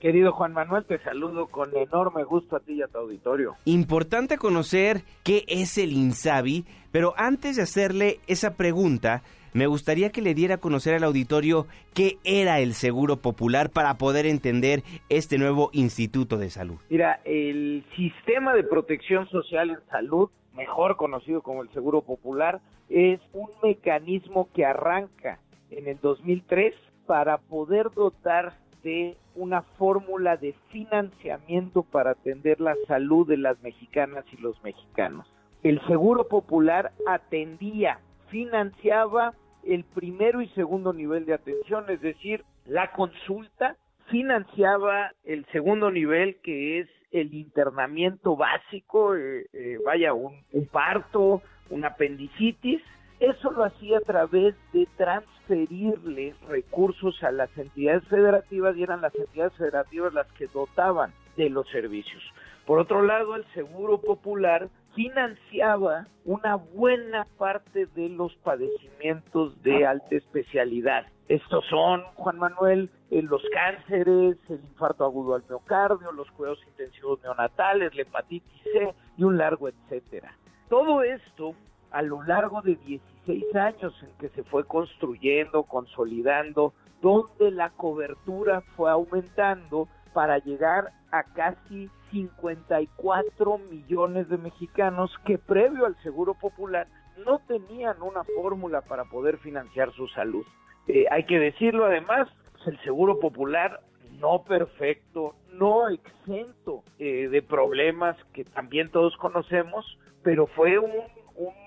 Querido Juan Manuel, te saludo con enorme gusto a ti y a tu auditorio. Importante conocer qué es el INSABI, pero antes de hacerle esa pregunta, me gustaría que le diera a conocer al auditorio qué era el Seguro Popular para poder entender este nuevo Instituto de Salud. Mira, el sistema de protección social en salud, mejor conocido como el Seguro Popular, es un mecanismo que arranca en el 2003 para poder dotar de una fórmula de financiamiento para atender la salud de las mexicanas y los mexicanos. El Seguro Popular atendía, financiaba el primero y segundo nivel de atención, es decir, la consulta financiaba el segundo nivel que es el internamiento básico, eh, eh, vaya, un, un parto, un apendicitis, eso lo hacía a través de transferirle recursos a las entidades federativas y eran las entidades federativas las que dotaban de los servicios. Por otro lado, el Seguro Popular financiaba una buena parte de los padecimientos de alta especialidad. Estos son, Juan Manuel, eh, los cánceres, el infarto agudo al miocardio, los cuidados intensivos neonatales, la hepatitis C y un largo etcétera. Todo esto a lo largo de 16 años en que se fue construyendo, consolidando, donde la cobertura fue aumentando para llegar a casi 54 millones de mexicanos que previo al Seguro Popular no tenían una fórmula para poder financiar su salud. Eh, hay que decirlo además, el Seguro Popular no perfecto, no exento eh, de problemas que también todos conocemos, pero fue un,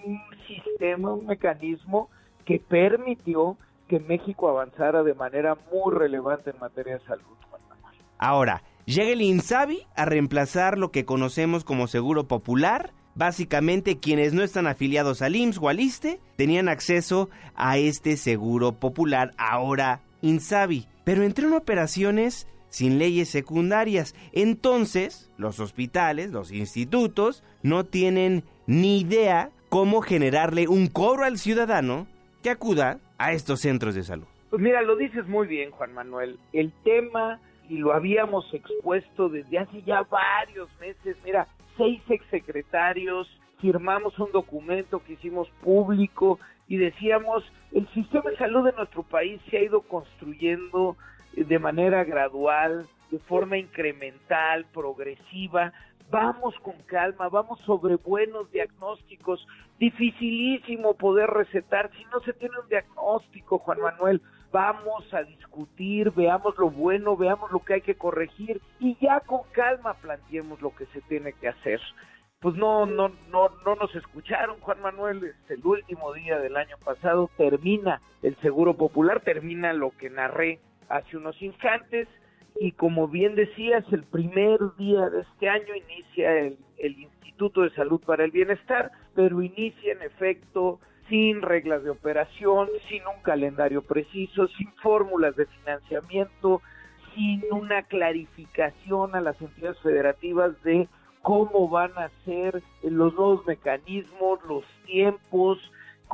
un sistema, un mecanismo que permitió que México avanzara de manera muy relevante en materia de salud. Ahora, llega el INSABI a reemplazar lo que conocemos como Seguro Popular. Básicamente, quienes no están afiliados al IMSS o al ISTE tenían acceso a este Seguro Popular, ahora INSABI. Pero entró en operaciones sin leyes secundarias. Entonces, los hospitales, los institutos, no tienen ni idea cómo generarle un cobro al ciudadano que acuda a estos centros de salud. Pues mira, lo dices muy bien, Juan Manuel. El tema, y lo habíamos expuesto desde hace ya varios meses, mira, seis exsecretarios, firmamos un documento que hicimos público y decíamos, el sistema de salud de nuestro país se ha ido construyendo de manera gradual, de forma incremental, progresiva, vamos con calma, vamos sobre buenos diagnósticos. Dificilísimo poder recetar si no se tiene un diagnóstico, Juan Manuel. Vamos a discutir, veamos lo bueno, veamos lo que hay que corregir y ya con calma planteemos lo que se tiene que hacer. Pues no, no, no, no nos escucharon, Juan Manuel. Es el último día del año pasado termina el Seguro Popular, termina lo que narré hace unos instantes y como bien decías, el primer día de este año inicia el, Instituto de Salud para el Bienestar, pero inicia en efecto sin reglas de operación, sin un calendario preciso, sin fórmulas de financiamiento, sin una clarificación a las entidades federativas de cómo van a ser los nuevos mecanismos, los tiempos,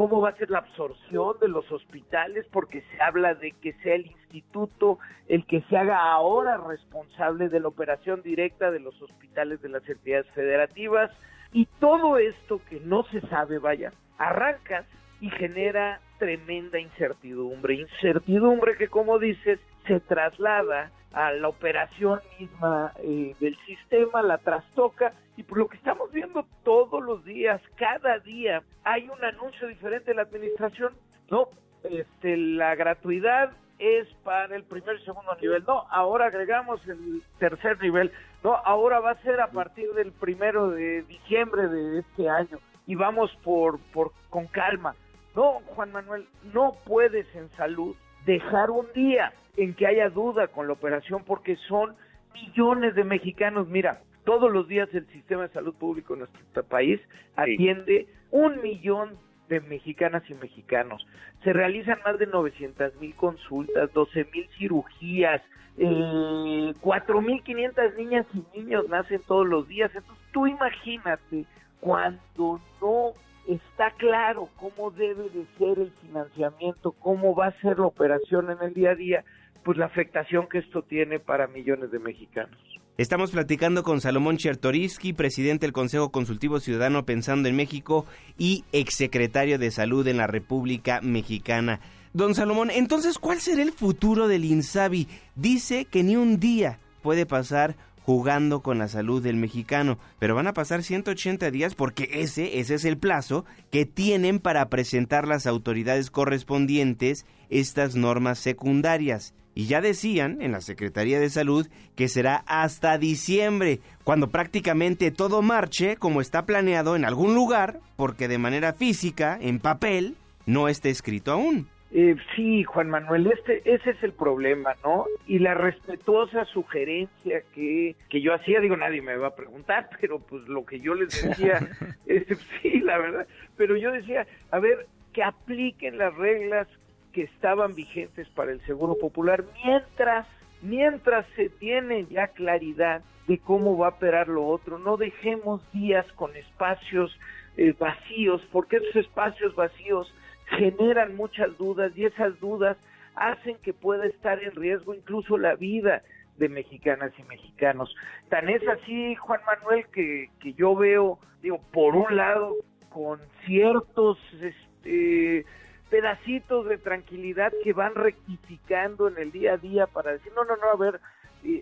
cómo va a ser la absorción de los hospitales, porque se habla de que sea el instituto el que se haga ahora responsable de la operación directa de los hospitales de las entidades federativas, y todo esto que no se sabe, vaya, arranca y genera tremenda incertidumbre, incertidumbre que como dices se traslada a la operación misma eh, del sistema, la trastoca y por lo que estamos viendo todos los días, cada día hay un anuncio diferente de la administración. No, este, la gratuidad es para el primer y segundo nivel. No, ahora agregamos el tercer nivel. No, ahora va a ser a partir del primero de diciembre de este año y vamos por, por con calma. No, Juan Manuel, no puedes en salud dejar un día en que haya duda con la operación porque son millones de mexicanos. Mira, todos los días el sistema de salud público en nuestro país atiende un millón de mexicanas y mexicanos. Se realizan más de 900 mil consultas, 12 mil cirugías, eh, 4.500 niñas y niños nacen todos los días. Entonces tú imagínate cuando no está claro cómo debe de ser el financiamiento, cómo va a ser la operación en el día a día, pues la afectación que esto tiene para millones de mexicanos. Estamos platicando con Salomón Chertoriski, presidente del Consejo Consultivo Ciudadano Pensando en México y exsecretario de Salud en la República Mexicana. Don Salomón, entonces, ¿cuál será el futuro del INSABI? Dice que ni un día puede pasar jugando con la salud del mexicano, pero van a pasar 180 días porque ese, ese es el plazo que tienen para presentar las autoridades correspondientes estas normas secundarias. Y ya decían en la Secretaría de Salud que será hasta diciembre, cuando prácticamente todo marche como está planeado en algún lugar, porque de manera física, en papel, no está escrito aún. Eh, sí, Juan Manuel, este, ese es el problema, ¿no? Y la respetuosa sugerencia que, que yo hacía, digo, nadie me va a preguntar, [LAUGHS] pero pues lo que yo les decía, [LAUGHS] es, sí, la verdad, pero yo decía, a ver, que apliquen las reglas que estaban vigentes para el Seguro Popular mientras mientras se tiene ya claridad de cómo va a operar lo otro, no dejemos días con espacios eh, vacíos, porque esos espacios vacíos generan muchas dudas y esas dudas hacen que pueda estar en riesgo incluso la vida de mexicanas y mexicanos. Tan es así, Juan Manuel, que, que yo veo, digo, por un lado, con ciertos este, pedacitos de tranquilidad que van rectificando en el día a día para decir, no, no, no, a ver,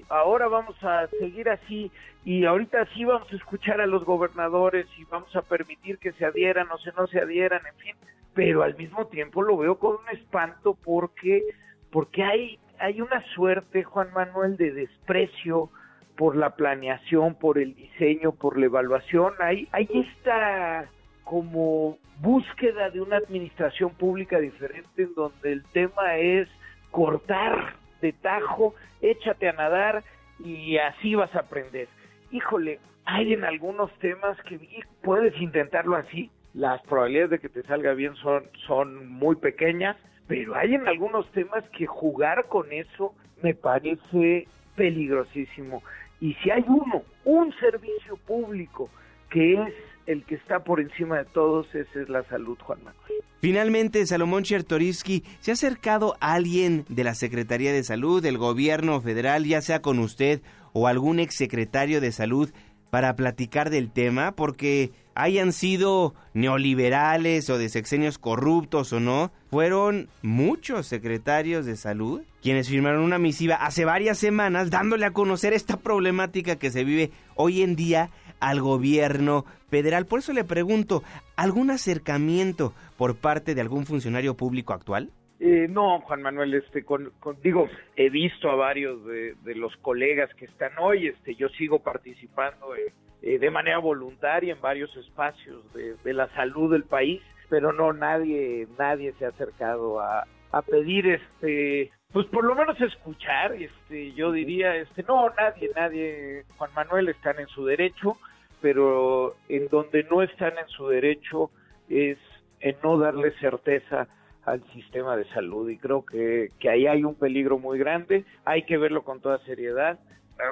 ahora vamos a seguir así y ahorita sí vamos a escuchar a los gobernadores y vamos a permitir que se adhieran o se no se adhieran, en fin, pero al mismo tiempo lo veo con un espanto porque porque hay hay una suerte, Juan Manuel, de desprecio por la planeación, por el diseño, por la evaluación, hay hay esta como búsqueda de una administración pública diferente en donde el tema es cortar de tajo, échate a nadar y así vas a aprender. Híjole, hay en algunos temas que puedes intentarlo así, las probabilidades de que te salga bien son, son muy pequeñas, pero hay en algunos temas que jugar con eso me parece peligrosísimo. Y si hay uno, un servicio público que es el que está por encima de todos, esa es la salud, Juan Manuel. Finalmente, Salomón Chertoriski, ¿se ha acercado alguien de la Secretaría de Salud, del gobierno federal, ya sea con usted o algún exsecretario de salud, para platicar del tema? Porque hayan sido neoliberales o de sexenios corruptos o no, fueron muchos secretarios de salud quienes firmaron una misiva hace varias semanas dándole a conocer esta problemática que se vive hoy en día al gobierno federal. Por eso le pregunto, ¿algún acercamiento por parte de algún funcionario público actual? Eh, no, Juan Manuel, este, con, digo, he visto a varios de, los colegas que están hoy, este, yo sigo participando eh, de manera voluntaria en varios espacios de, la salud del país, pero no, nadie, nadie se ha acercado a, a pedir, este, pues por lo menos escuchar, este, yo diría, este, no, nadie, nadie, Juan Manuel están en su derecho, pero en donde no están en su derecho es en no darle certeza al sistema de salud y creo que, que ahí hay un peligro muy grande, hay que verlo con toda seriedad.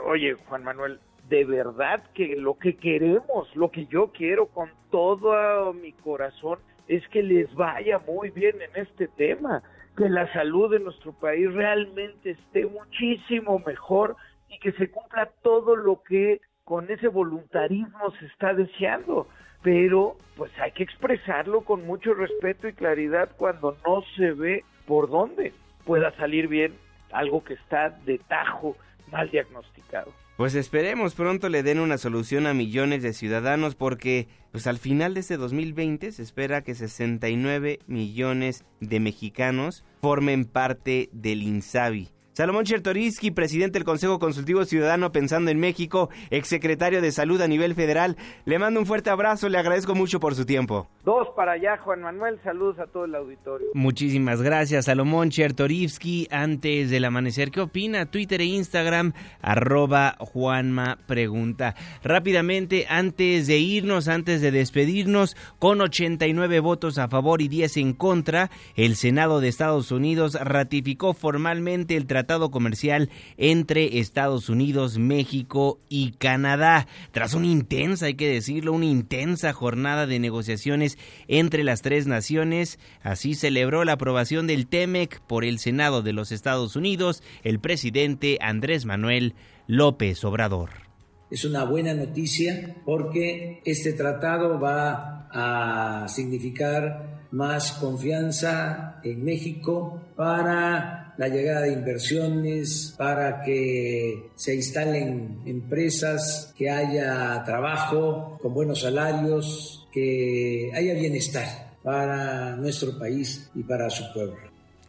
Oye, Juan Manuel, de verdad que lo que queremos, lo que yo quiero con todo mi corazón es que les vaya muy bien en este tema, que la salud de nuestro país realmente esté muchísimo mejor y que se cumpla todo lo que con ese voluntarismo se está deseando, pero pues hay que expresarlo con mucho respeto y claridad cuando no se ve por dónde pueda salir bien algo que está de tajo mal diagnosticado. Pues esperemos pronto le den una solución a millones de ciudadanos porque pues al final de este 2020 se espera que 69 millones de mexicanos formen parte del INSABI. Salomón Chertoriski, presidente del Consejo Consultivo Ciudadano Pensando en México, exsecretario de Salud a nivel federal, le mando un fuerte abrazo, le agradezco mucho por su tiempo. Dos para allá, Juan Manuel, saludos a todo el auditorio. Muchísimas gracias, Salomón Chertorivsky. Antes del amanecer, ¿qué opina? Twitter e Instagram, arroba Juanma Pregunta. Rápidamente, antes de irnos, antes de despedirnos, con 89 votos a favor y 10 en contra, el Senado de Estados Unidos ratificó formalmente el tratado comercial entre Estados Unidos, México y Canadá. Tras una intensa, hay que decirlo, una intensa jornada de negociaciones entre las tres naciones, así celebró la aprobación del TEMEC por el Senado de los Estados Unidos el presidente Andrés Manuel López Obrador. Es una buena noticia porque este tratado va a significar más confianza en México para la llegada de inversiones, para que se instalen empresas, que haya trabajo con buenos salarios, que haya bienestar para nuestro país y para su pueblo.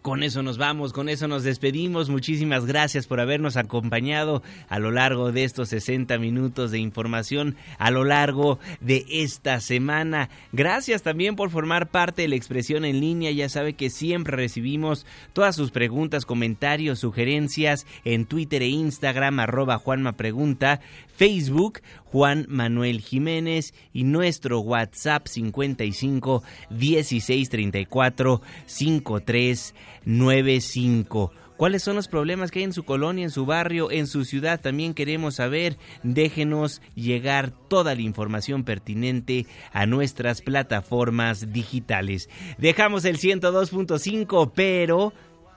Con eso nos vamos, con eso nos despedimos. Muchísimas gracias por habernos acompañado a lo largo de estos 60 minutos de información, a lo largo de esta semana. Gracias también por formar parte de la expresión en línea. Ya sabe que siempre recibimos todas sus preguntas, comentarios, sugerencias en Twitter e Instagram, arroba Juanma Pregunta, Facebook, Juan Manuel Jiménez y nuestro WhatsApp 55 16 34 53 95. ¿Cuáles son los problemas que hay en su colonia, en su barrio, en su ciudad? También queremos saber. Déjenos llegar toda la información pertinente a nuestras plataformas digitales. Dejamos el 102.5, pero